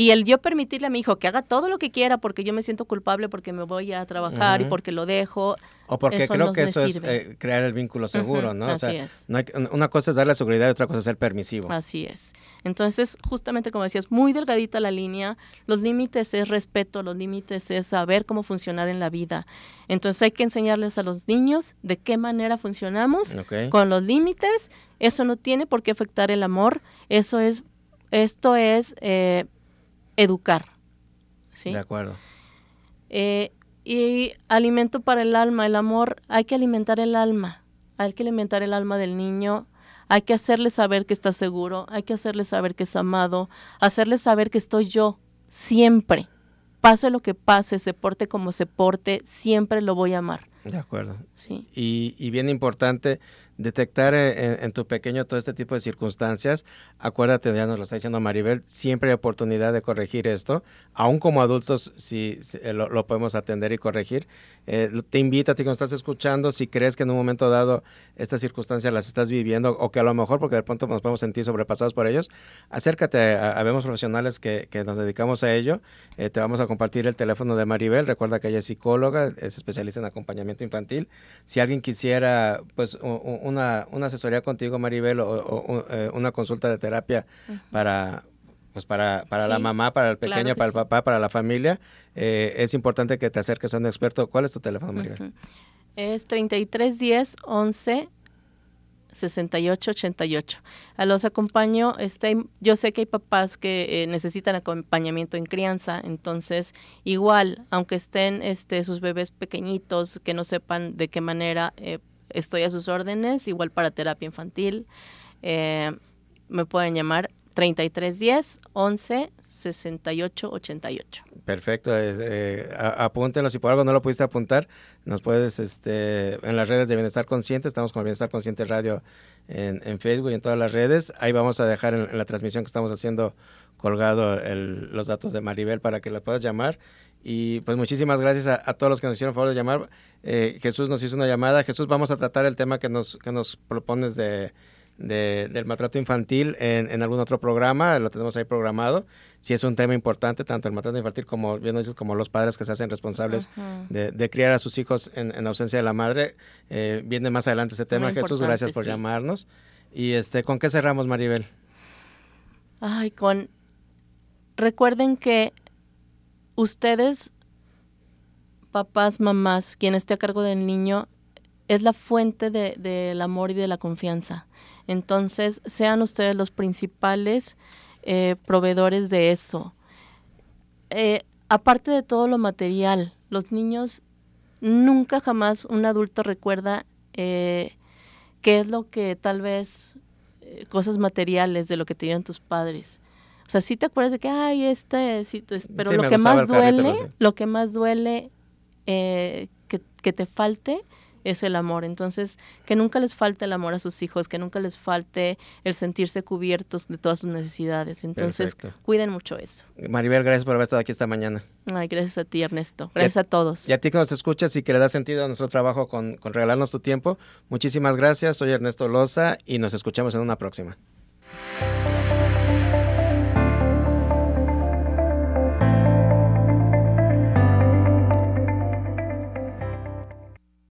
Y el yo permitirle a mi hijo que haga todo lo que quiera porque yo me siento culpable porque me voy a trabajar y porque lo dejo. O porque creo que eso es eh, crear el vínculo seguro, ¿no? Así es. una cosa es darle seguridad y otra cosa es ser permisivo. Así es. Entonces, justamente como decías, muy delgadita la línea. Los límites es respeto, los límites es saber cómo funcionar en la vida. Entonces hay que enseñarles a los niños de qué manera funcionamos con los límites. Eso no tiene por qué afectar el amor. Eso es, esto es eh, educar. ¿sí? De acuerdo. Eh, y alimento para el alma, el amor, hay que alimentar el alma, hay que alimentar el alma del niño, hay que hacerle saber que está seguro, hay que hacerle saber que es amado, hacerle saber que estoy yo siempre. Pase lo que pase, se porte como se porte, siempre lo voy a amar. De acuerdo. Sí. Y, y bien importante, detectar eh, en, tu pequeño todo este tipo de circunstancias, acuérdate, ya nos lo está diciendo Maribel, siempre hay oportunidad de corregir esto, aún como adultos si, eh, lo, podemos atender y corregir. Eh, te invito a ti que nos estás escuchando, si crees que en un momento dado estas circunstancias las estás viviendo o que a lo mejor, porque de pronto nos podemos sentir sobrepasados por ellos, acércate a, Profesionales que, que, nos dedicamos a ello. te vamos a compartir el teléfono de Maribel, recuerda que ella es psicóloga, es especialista en acompañamiento infantil. Si alguien quisiera, pues, un una, una asesoría contigo, Maribel, o, eh, una consulta de terapia para, pues para, para la mamá, para el pequeño, para el papá, para la familia, eh, es importante que te acerques a un experto. ¿Cuál es tu teléfono, Maribel? Es 3310 11 6888. A los acompaño, este, yo sé que hay papás que eh, necesitan acompañamiento en crianza, entonces igual, aunque estén este, sus bebés pequeñitos, que no sepan de qué manera eh, estoy a sus órdenes, igual para terapia infantil. Eh, me pueden llamar 3310 11 68 88. Perfecto, eh, apúntenlo. Si por algo no lo pudiste apuntar, nos puedes este, en las redes de Bienestar Consciente. Estamos con Bienestar Consciente Radio en, Facebook y en todas las redes. Ahí vamos a dejar en, la transmisión que estamos haciendo colgado los datos de Maribel para que la puedas llamar. Y pues muchísimas gracias a, todos los que nos hicieron favor de llamar. Eh, Jesús nos hizo una llamada. Jesús, vamos a tratar el tema que nos, que nos propones de del maltrato infantil en, algún otro programa, lo tenemos ahí programado. Si es un tema importante, tanto el maltrato infantil como, bien dices, como los padres que se hacen responsables de, criar a sus hijos en, ausencia de la madre, eh, viene más adelante ese tema. Jesús, gracias por llamarnos. Y este, ¿con qué cerramos, Maribel? Ay, con... Recuerden que ustedes, papás, mamás, quien esté a cargo del niño, es la fuente del amor y de la confianza. Entonces, sean ustedes los principales eh, proveedores de eso. Eh, aparte de todo lo material, los niños nunca jamás un adulto recuerda eh, qué es lo que tal vez cosas materiales de lo que tenían tus padres. O sea, sí te acuerdas de que, ay, este, sí, pero lo, que más duele, lo que más duele, que, que te falte es el amor. Entonces, que nunca les falte el amor a sus hijos, que nunca les falte el sentirse cubiertos de todas sus necesidades. Entonces, cuiden mucho eso. Maribel, gracias por haber estado aquí esta mañana. Ay, gracias a ti, Ernesto. Gracias a, todos. Y a ti que nos escuchas y que le das sentido a nuestro trabajo con, con regalarnos tu tiempo, muchísimas gracias. Soy Ernesto Loza y nos escuchamos en una próxima.